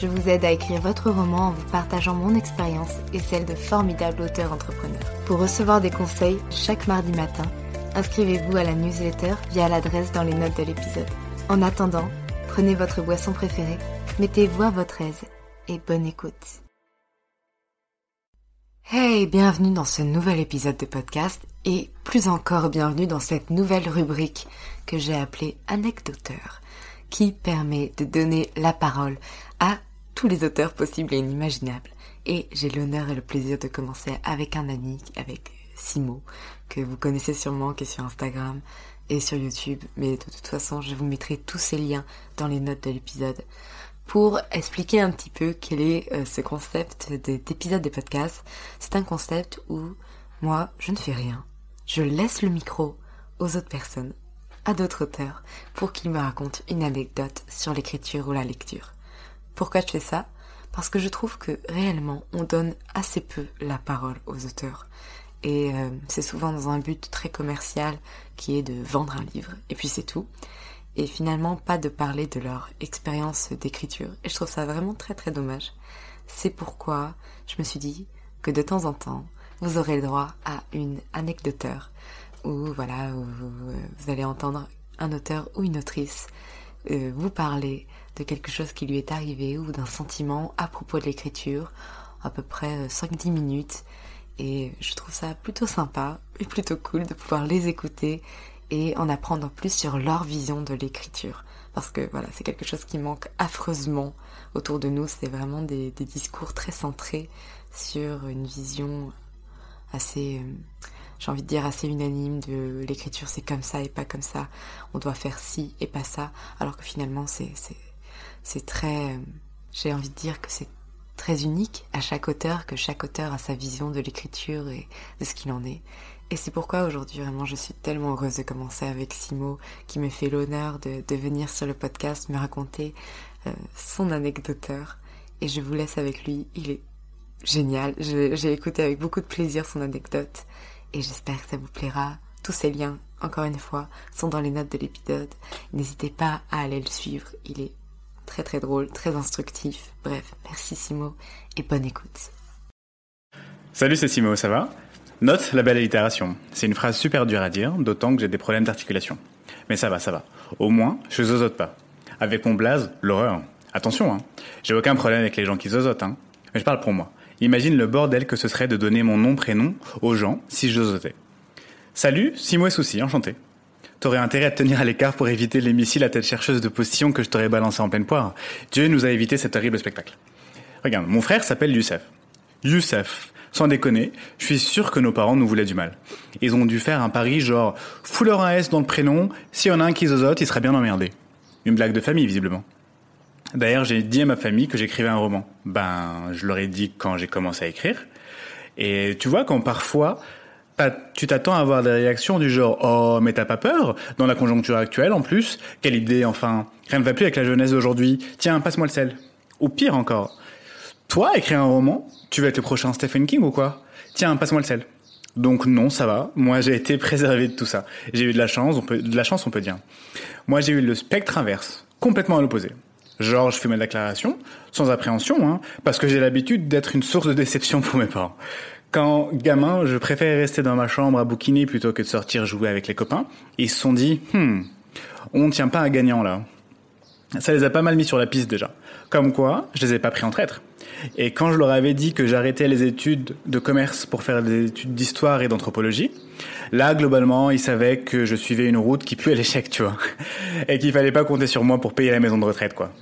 je vous aide à écrire votre roman en vous partageant mon expérience et celle de formidables auteurs entrepreneurs. Pour recevoir des conseils chaque mardi matin, inscrivez-vous à la newsletter via l'adresse dans les notes de l'épisode. En attendant, prenez votre boisson préférée, mettez-vous à votre aise et bonne écoute. Hey, bienvenue dans ce nouvel épisode de podcast et plus encore bienvenue dans cette nouvelle rubrique que j'ai appelée Anecdoteur qui permet de donner la parole à tous les auteurs possibles et inimaginables. Et j'ai l'honneur et le plaisir de commencer avec un ami, avec Simo, que vous connaissez sûrement, qui est sur Instagram et sur YouTube. Mais de toute façon, je vous mettrai tous ces liens dans les notes de l'épisode pour expliquer un petit peu quel est euh, ce concept d'épisode de podcast. C'est un concept où moi, je ne fais rien. Je laisse le micro aux autres personnes, d'autres auteurs, pour qu'ils me racontent une anecdote sur l'écriture ou la lecture. Pourquoi je fais ça? Parce que je trouve que réellement, on donne assez peu la parole aux auteurs. Et euh, c'est souvent dans un but très commercial qui est de vendre un livre, et puis c'est tout et finalement pas de parler de leur expérience d'écriture. Et je trouve ça vraiment très très dommage. C'est pourquoi je me suis dit que de temps en temps, vous aurez le droit à une anecdoteur où voilà, vous allez entendre un auteur ou une autrice euh, vous parler de quelque chose qui lui est arrivé ou d'un sentiment à propos de l'écriture, à peu près 5-10 minutes. Et je trouve ça plutôt sympa et plutôt cool de pouvoir les écouter et en apprendre plus sur leur vision de l'écriture. Parce que voilà, c'est quelque chose qui manque affreusement autour de nous. C'est vraiment des, discours très centrés sur une vision assez, euh, j'ai envie de dire assez unanime de l'écriture c'est comme ça et pas comme ça. On doit faire ci et pas ça. Alors que finalement c'est, c'est, très, euh, j'ai envie de dire que c'est très unique à chaque auteur, que chaque auteur a sa vision de l'écriture et de ce qu'il en est. Et c'est pourquoi aujourd'hui vraiment je suis tellement heureuse de commencer avec Simo qui me fait l'honneur de, de, venir sur le podcast me raconter euh, son anecdoteur. Et je vous laisse avec lui, il est génial. J'ai écouté avec beaucoup de plaisir son anecdote et j'espère que ça vous plaira. Tous ces liens, encore une fois, sont dans les notes de l'épisode. N'hésitez pas à aller le suivre, il est très très drôle, très instructif. Bref, merci Simo et bonne écoute. Salut, c'est Simo, ça va? Note la belle allitération. C'est une phrase super dure à dire, d'autant que j'ai des problèmes d'articulation. Mais ça va, ça va. Au moins, je zozote pas. Avec mon blaze, l'horreur. Attention, hein. J'ai aucun problème avec les gens qui zozotent, hein. Mais je parle pour moi. Imagine le bordel que ce serait de donner mon nom-prénom aux gens si je zozotais. Salut, Simo et Souci, enchanté. T'aurais intérêt à te tenir à l'écart pour éviter les missiles à tête chercheuse de position que je t'aurais balancé en pleine poire. Dieu nous a évité cet horrible spectacle. Regarde, mon frère s'appelle Youssef. Youssef, sans déconner, je suis sûr que nos parents nous voulaient du mal. Ils ont dû faire un pari genre leur un S dans le prénom, s'il y en a un qui zozote, il serait bien emmerdé. Une blague de famille, visiblement. D'ailleurs, j'ai dit à ma famille que j'écrivais un roman. Ben, je leur ai dit quand j'ai commencé à écrire. Et tu vois, quand parfois, tu t'attends à avoir des réactions du genre Oh, mais t'as pas peur? Dans la conjoncture actuelle, en plus, quelle idée, enfin, rien ne va plus avec la jeunesse d'aujourd'hui. Tiens, passe-moi le sel. Ou pire encore, toi, écrire un roman, tu veux être le prochain Stephen King ou quoi? Tiens, passe-moi le sel. Donc non, ça va. Moi, j'ai été préservé de tout ça. J'ai eu de la chance, on peut, de la chance, on peut dire. Moi, j'ai eu le spectre inverse, complètement à l'opposé. Genre, je fais ma déclaration, sans appréhension, hein, parce que j'ai l'habitude d'être une source de déception pour mes parents. Quand gamin, je préférais rester dans ma chambre à bouquiner plutôt que de sortir jouer avec les copains. Ils se sont dit, hmm, on tient pas un gagnant là. Ça les a pas mal mis sur la piste déjà. Comme quoi, je les ai pas pris en traître. Et quand je leur avais dit que j'arrêtais les études de commerce pour faire des études d'histoire et d'anthropologie, là, globalement, ils savaient que je suivais une route qui puait l'échec, tu vois. Et qu'il fallait pas compter sur moi pour payer la maison de retraite, quoi.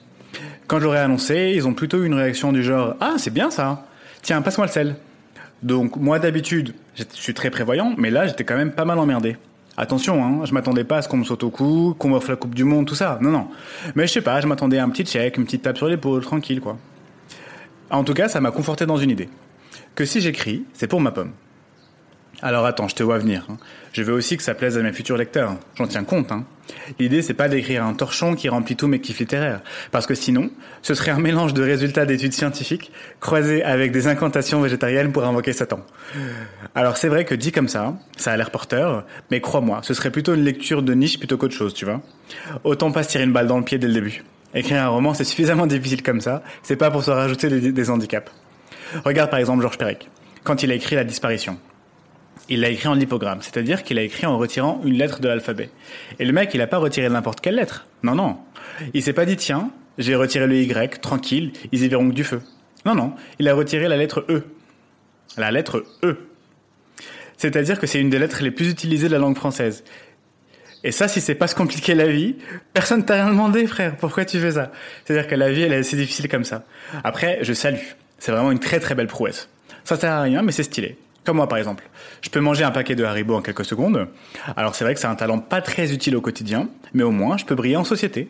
Quand je annoncé, ils ont plutôt eu une réaction du genre Ah, c'est bien ça Tiens, passe-moi le sel. Donc, moi, d'habitude, je suis très prévoyant, mais là, j'étais quand même pas mal emmerdé. Attention, hein, je m'attendais pas à ce qu'on me saute au cou, qu'on m'offre la Coupe du Monde, tout ça. Non, non. Mais je sais pas, je m'attendais à un petit check, une petite tape sur l'épaule, tranquille, quoi. En tout cas, ça m'a conforté dans une idée. Que si j'écris, c'est pour ma pomme. Alors attends, je te vois venir. Hein. Je veux aussi que ça plaise à mes futurs lecteurs. J'en tiens compte. Hein. L'idée, c'est pas d'écrire un torchon qui remplit tous mes kiffs littéraires. Parce que sinon, ce serait un mélange de résultats d'études scientifiques croisés avec des incantations végétariennes pour invoquer Satan. Alors c'est vrai que dit comme ça, ça a l'air porteur, mais crois-moi, ce serait plutôt une lecture de niche plutôt qu'autre chose, tu vois. Autant pas se tirer une balle dans le pied dès le début. Écrire un roman, c'est suffisamment difficile comme ça, c'est pas pour se rajouter des, des handicaps. Regarde par exemple Georges Perec, quand il a écrit La disparition il l'a écrit en lipogramme, c'est-à-dire qu'il a écrit en retirant une lettre de l'alphabet. Et le mec, il a pas retiré n'importe quelle lettre. Non, non. Il s'est pas dit, tiens, j'ai retiré le Y, tranquille, ils y verront que du feu. Non, non. Il a retiré la lettre E. La lettre E. C'est-à-dire que c'est une des lettres les plus utilisées de la langue française. Et ça, si c'est pas se compliquer la vie, personne t'a rien demandé, frère. Pourquoi tu fais ça? C'est-à-dire que la vie, elle est assez difficile comme ça. Après, je salue. C'est vraiment une très très belle prouesse. Ça sert à rien, mais c'est stylé. Comme moi, par exemple. Je peux manger un paquet de Haribo en quelques secondes. Alors c'est vrai que c'est un talent pas très utile au quotidien, mais au moins je peux briller en société.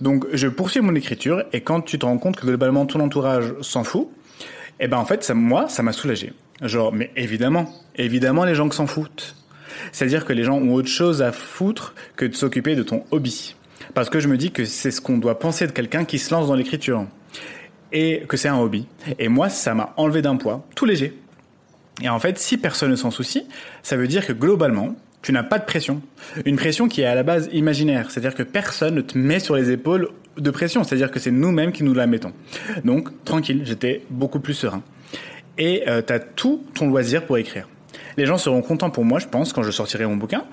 Donc je poursuis mon écriture et quand tu te rends compte que globalement ton entourage s'en fout, eh ben en fait ça, moi ça m'a soulagé. Genre mais évidemment, évidemment les gens qui s'en foutent. C'est-à-dire que les gens ont autre chose à foutre que de s'occuper de ton hobby. Parce que je me dis que c'est ce qu'on doit penser de quelqu'un qui se lance dans l'écriture. Et que c'est un hobby. Et moi ça m'a enlevé d'un poids, tout léger. Et en fait, si personne ne s'en soucie, ça veut dire que globalement, tu n'as pas de pression. Une pression qui est à la base imaginaire, c'est-à-dire que personne ne te met sur les épaules de pression, c'est-à-dire que c'est nous-mêmes qui nous la mettons. Donc, tranquille, j'étais beaucoup plus serein. Et euh, tu as tout ton loisir pour écrire. Les gens seront contents pour moi, je pense, quand je sortirai mon bouquin.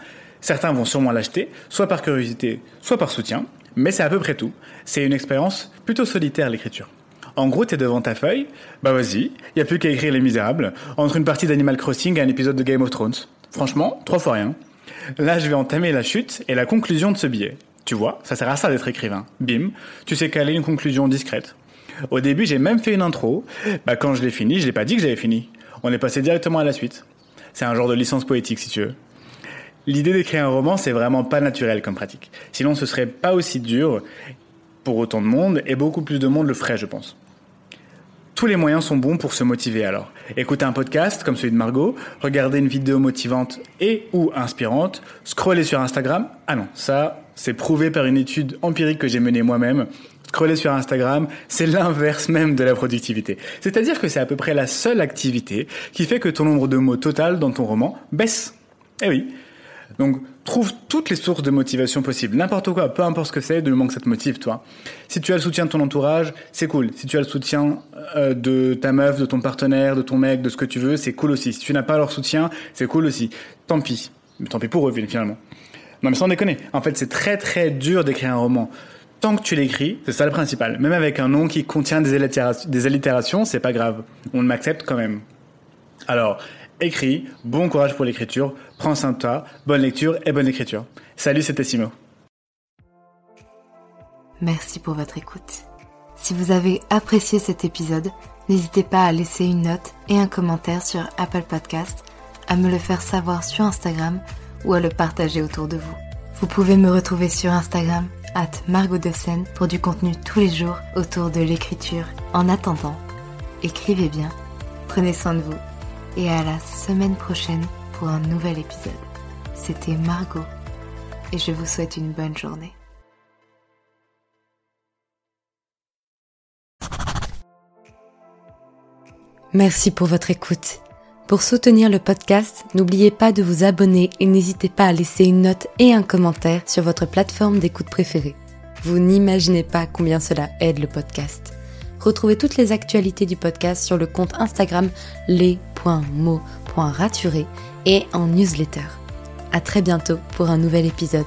Certains vont sûrement l'acheter, soit par curiosité, soit par soutien, mais c'est à peu près tout. C'est une expérience plutôt solitaire, l'écriture. En gros, t'es devant ta feuille, bah vas-y, y a plus qu'à écrire Les Misérables, entre une partie d'Animal Crossing et un épisode de Game of Thrones. Franchement, trois fois rien. Là, je vais entamer la chute et la conclusion de ce billet. Tu vois, ça sert à ça d'être écrivain. Bim, tu sais caler une conclusion discrète. Au début, j'ai même fait une intro. Bah, quand je l'ai fini, je l'ai pas dit que j'avais fini. On est passé directement à la suite. C'est un genre de licence poétique, si tu veux. L'idée d'écrire un roman, c'est vraiment pas naturel comme pratique. Sinon, ce serait pas aussi dur pour autant de monde, et beaucoup plus de monde le ferait, je pense. Tous les moyens sont bons pour se motiver alors. Écouter un podcast comme celui de Margot, regarder une vidéo motivante et ou inspirante, scroller sur Instagram. Ah non, ça, c'est prouvé par une étude empirique que j'ai menée moi-même. Scroller sur Instagram, c'est l'inverse même de la productivité. C'est-à-dire que c'est à peu près la seule activité qui fait que ton nombre de mots total dans ton roman baisse. Eh oui. Donc, trouve toutes les sources de motivation possibles. N'importe quoi, peu importe ce que c'est, du moment que ça te motive, toi. Si tu as le soutien de ton entourage, c'est cool. Si tu as le soutien euh, de ta meuf, de ton partenaire, de ton mec, de ce que tu veux, c'est cool aussi. Si tu n'as pas leur soutien, c'est cool aussi. Tant pis. Mais tant pis pour eux, finalement. Non, mais sans déconner. En fait, c'est très très dur d'écrire un roman. Tant que tu l'écris, c'est ça le principal. Même avec un nom qui contient des allitérations, des allitérations c'est pas grave. On m'accepte quand même. Alors, écris, bon courage pour l'écriture, prends soin de toi, bonne lecture et bonne écriture. Salut, c'était Simo. Merci pour votre écoute. Si vous avez apprécié cet épisode, n'hésitez pas à laisser une note et un commentaire sur Apple Podcast, à me le faire savoir sur Instagram ou à le partager autour de vous. Vous pouvez me retrouver sur Instagram, at Margot pour du contenu tous les jours autour de l'écriture. En attendant, écrivez bien, prenez soin de vous et à la semaine prochaine pour un nouvel épisode. C'était Margot et je vous souhaite une bonne journée. Merci pour votre écoute. Pour soutenir le podcast, n'oubliez pas de vous abonner et n'hésitez pas à laisser une note et un commentaire sur votre plateforme d'écoute préférée. Vous n'imaginez pas combien cela aide le podcast. Retrouvez toutes les actualités du podcast sur le compte Instagram les www.mo.raturé et en newsletter. À très bientôt pour un nouvel épisode.